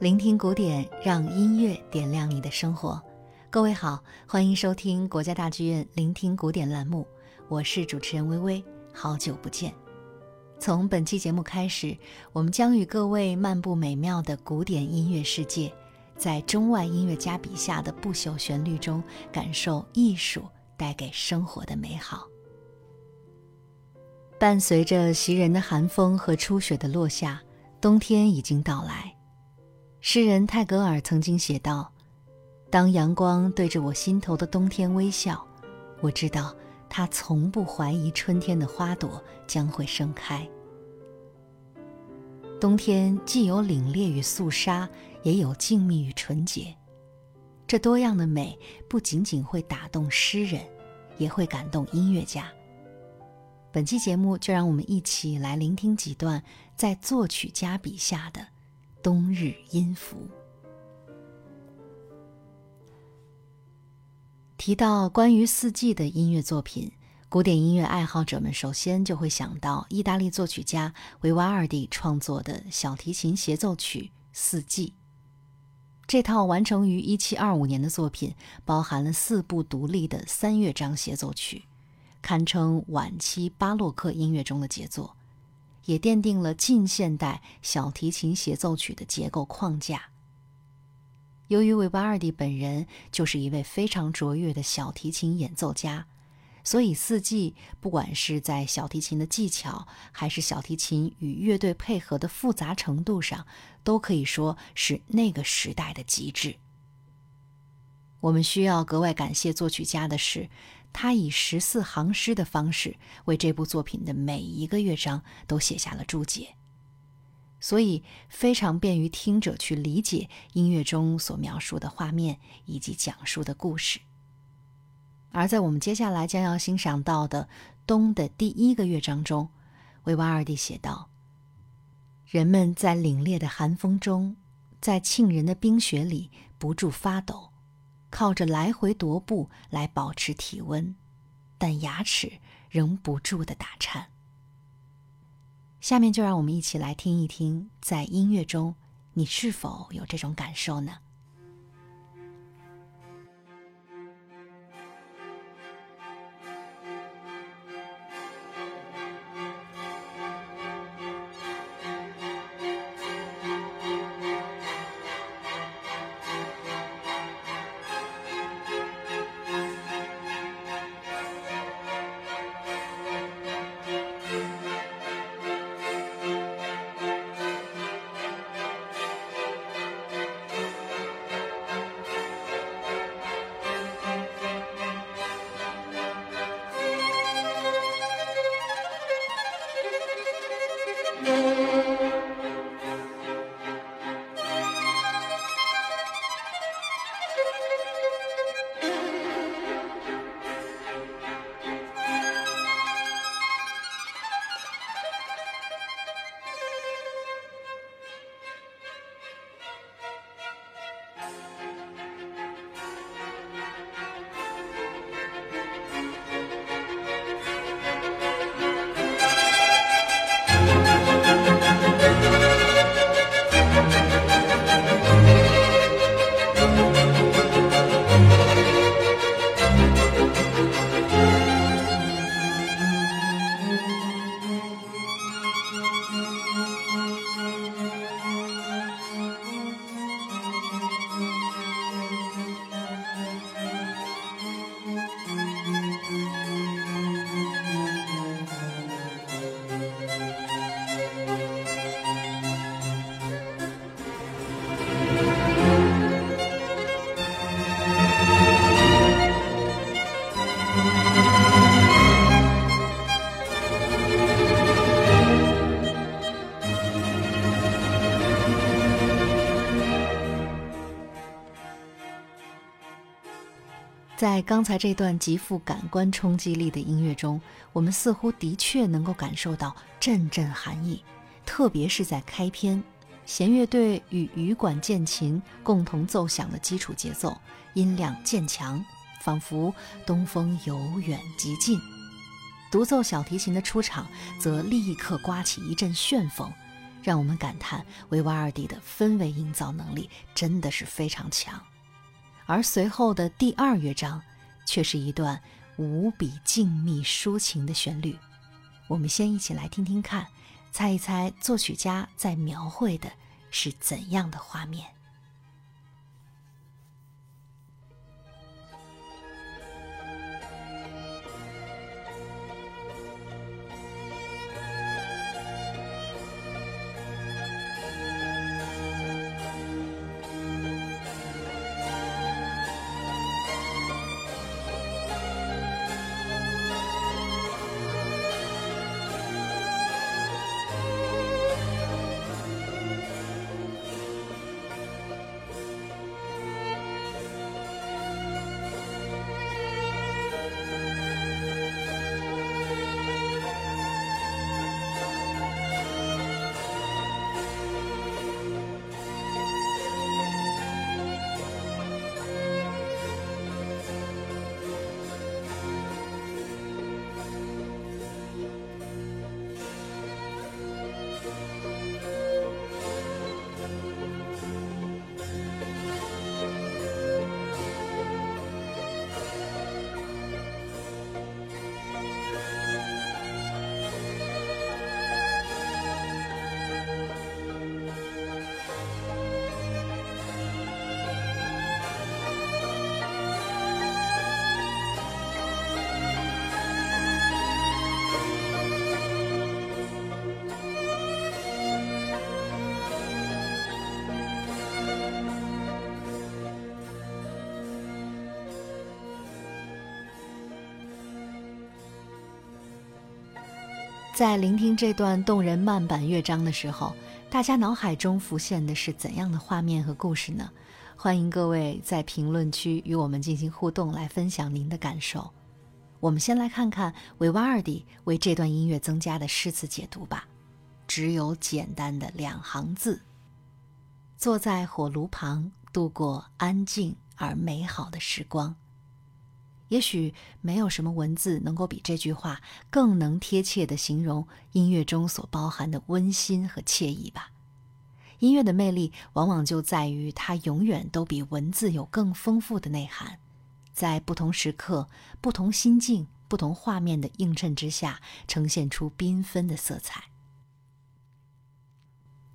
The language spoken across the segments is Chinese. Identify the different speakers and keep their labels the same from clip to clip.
Speaker 1: 聆听古典，让音乐点亮你的生活。各位好，欢迎收听国家大剧院聆听古典栏目，我是主持人微微，好久不见。从本期节目开始，我们将与各位漫步美妙的古典音乐世界，在中外音乐家笔下的不朽旋律中，感受艺术带给生活的美好。伴随着袭人的寒风和初雪的落下，冬天已经到来。诗人泰戈尔曾经写道：“当阳光对着我心头的冬天微笑，我知道他从不怀疑春天的花朵将会盛开。冬天既有凛冽与肃杀，也有静谧与纯洁。这多样的美不仅仅会打动诗人，也会感动音乐家。本期节目就让我们一起来聆听几段在作曲家笔下的。”冬日音符。提到关于四季的音乐作品，古典音乐爱好者们首先就会想到意大利作曲家维瓦尔第创作的小提琴协奏曲《四季》。这套完成于1725年的作品，包含了四部独立的三乐章协奏曲，堪称晚期巴洛克音乐中的杰作。也奠定了近现代小提琴协奏曲的结构框架。由于韦巴尔蒂本人就是一位非常卓越的小提琴演奏家，所以《四季》不管是在小提琴的技巧，还是小提琴与乐队配合的复杂程度上，都可以说是那个时代的极致。我们需要格外感谢作曲家的是。他以十四行诗的方式为这部作品的每一个乐章都写下了注解，所以非常便于听者去理解音乐中所描述的画面以及讲述的故事。而在我们接下来将要欣赏到的《冬》的第一个乐章中，维瓦尔第写道：“人们在凛冽的寒风中，在沁人的冰雪里不住发抖。”靠着来回踱步来保持体温，但牙齿仍不住的打颤。下面就让我们一起来听一听，在音乐中，你是否有这种感受呢？在刚才这段极富感官冲击力的音乐中，我们似乎的确能够感受到阵阵寒意，特别是在开篇，弦乐队与羽管键琴共同奏响的基础节奏，音量渐强，仿佛东风由远及近。独奏小提琴的出场则立刻刮起一阵旋风，让我们感叹维瓦尔第的氛围营造能力真的是非常强。而随后的第二乐章，却是一段无比静谧抒情的旋律。我们先一起来听听看，猜一猜作曲家在描绘的是怎样的画面。在聆听这段动人慢板乐章的时候，大家脑海中浮现的是怎样的画面和故事呢？欢迎各位在评论区与我们进行互动，来分享您的感受。我们先来看看维瓦尔第为这段音乐增加的诗词解读吧。只有简单的两行字：坐在火炉旁，度过安静而美好的时光。也许没有什么文字能够比这句话更能贴切地形容音乐中所包含的温馨和惬意吧。音乐的魅力往往就在于它永远都比文字有更丰富的内涵，在不同时刻、不同心境、不同画面的映衬之下，呈现出缤纷的色彩。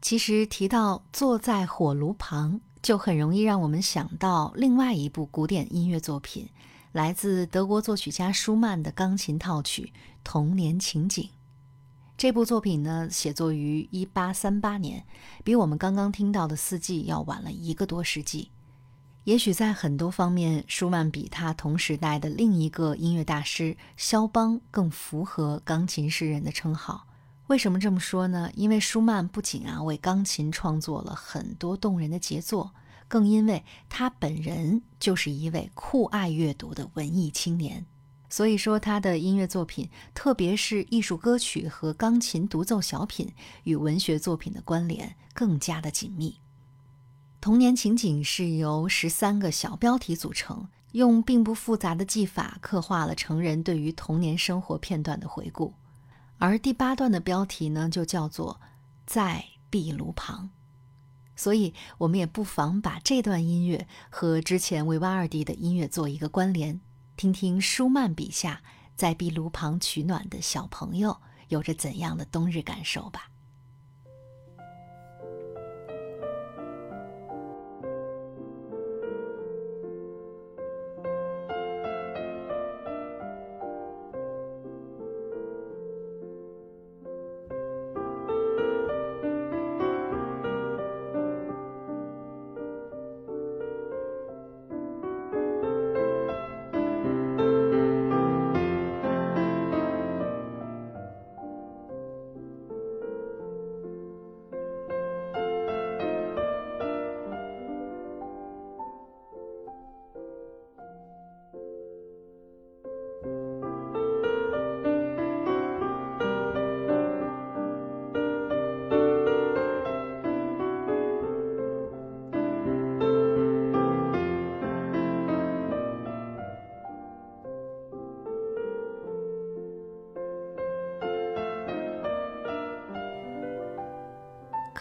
Speaker 1: 其实提到坐在火炉旁，就很容易让我们想到另外一部古典音乐作品。来自德国作曲家舒曼的钢琴套曲《童年情景》。这部作品呢，写作于1838年，比我们刚刚听到的《四季》要晚了一个多世纪。也许在很多方面，舒曼比他同时代的另一个音乐大师肖邦更符合钢琴诗人的称号。为什么这么说呢？因为舒曼不仅啊为钢琴创作了很多动人的杰作。更因为他本人就是一位酷爱阅读的文艺青年，所以说他的音乐作品，特别是艺术歌曲和钢琴独奏小品，与文学作品的关联更加的紧密。童年情景是由十三个小标题组成，用并不复杂的技法刻画了成人对于童年生活片段的回顾。而第八段的标题呢，就叫做在壁炉旁。所以，我们也不妨把这段音乐和之前维瓦尔第的音乐做一个关联，听听舒曼笔下在壁炉旁取暖的小朋友有着怎样的冬日感受吧。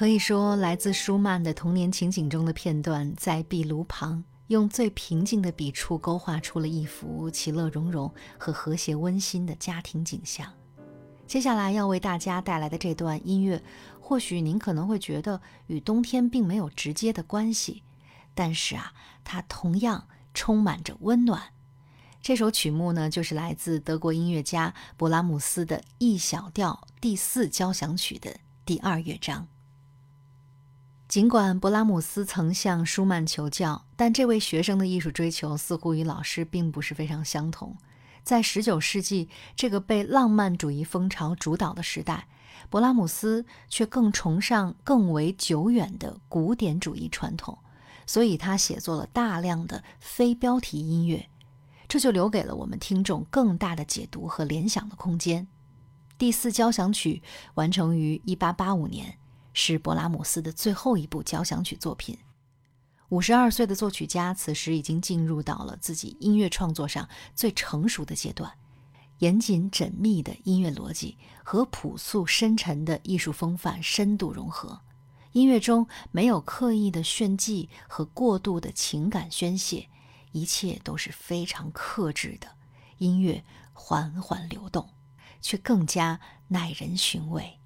Speaker 1: 可以说，来自舒曼的童年情景中的片段，在壁炉旁用最平静的笔触勾画出了一幅其乐融融和和谐温馨的家庭景象。接下来要为大家带来的这段音乐，或许您可能会觉得与冬天并没有直接的关系，但是啊，它同样充满着温暖。这首曲目呢，就是来自德国音乐家勃拉姆斯的《E 小调第四交响曲》的第二乐章。尽管勃拉姆斯曾向舒曼求教，但这位学生的艺术追求似乎与老师并不是非常相同。在19世纪这个被浪漫主义风潮主导的时代，勃拉姆斯却更崇尚更为久远的古典主义传统，所以他写作了大量的非标题音乐，这就留给了我们听众更大的解读和联想的空间。第四交响曲完成于1885年。是勃拉姆斯的最后一部交响曲作品。五十二岁的作曲家此时已经进入到了自己音乐创作上最成熟的阶段，严谨缜密的音乐逻辑和朴素深沉的艺术风范深度融合，音乐中没有刻意的炫技和过度的情感宣泄，一切都是非常克制的，音乐缓缓流动，却更加耐人寻味。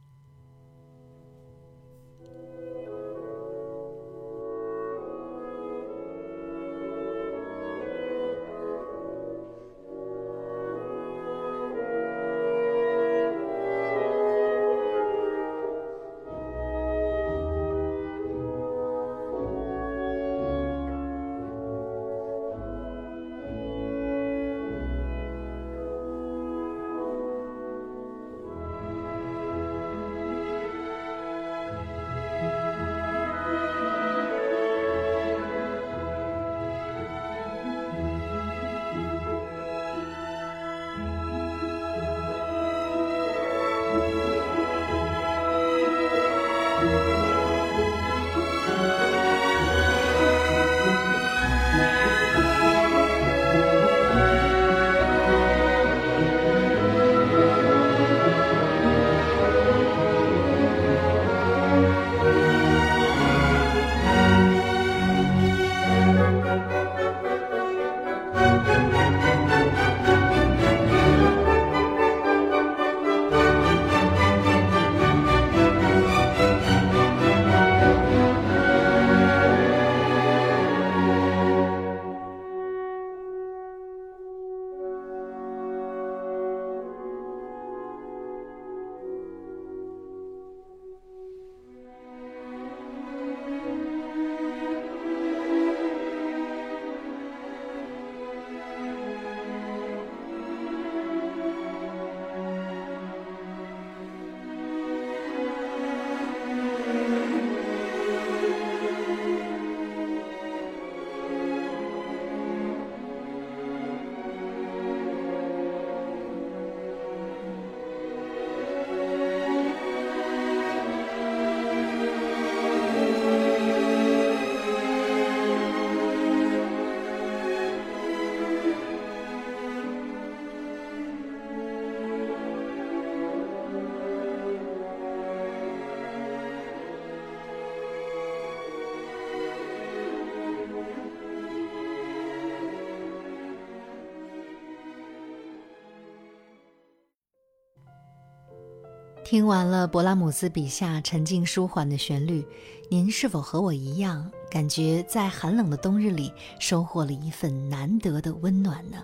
Speaker 1: 听完了勃拉姆斯笔下沉静舒缓的旋律，您是否和我一样，感觉在寒冷的冬日里收获了一份难得的温暖呢？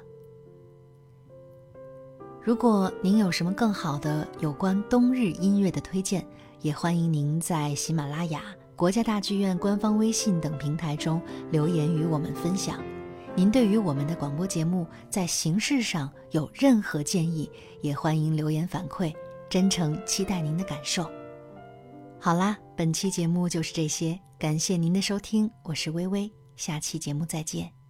Speaker 1: 如果您有什么更好的有关冬日音乐的推荐，也欢迎您在喜马拉雅、国家大剧院官方微信等平台中留言与我们分享。您对于我们的广播节目在形式上有任何建议，也欢迎留言反馈。真诚期待您的感受。好啦，本期节目就是这些，感谢您的收听，我是微微，下期节目再见。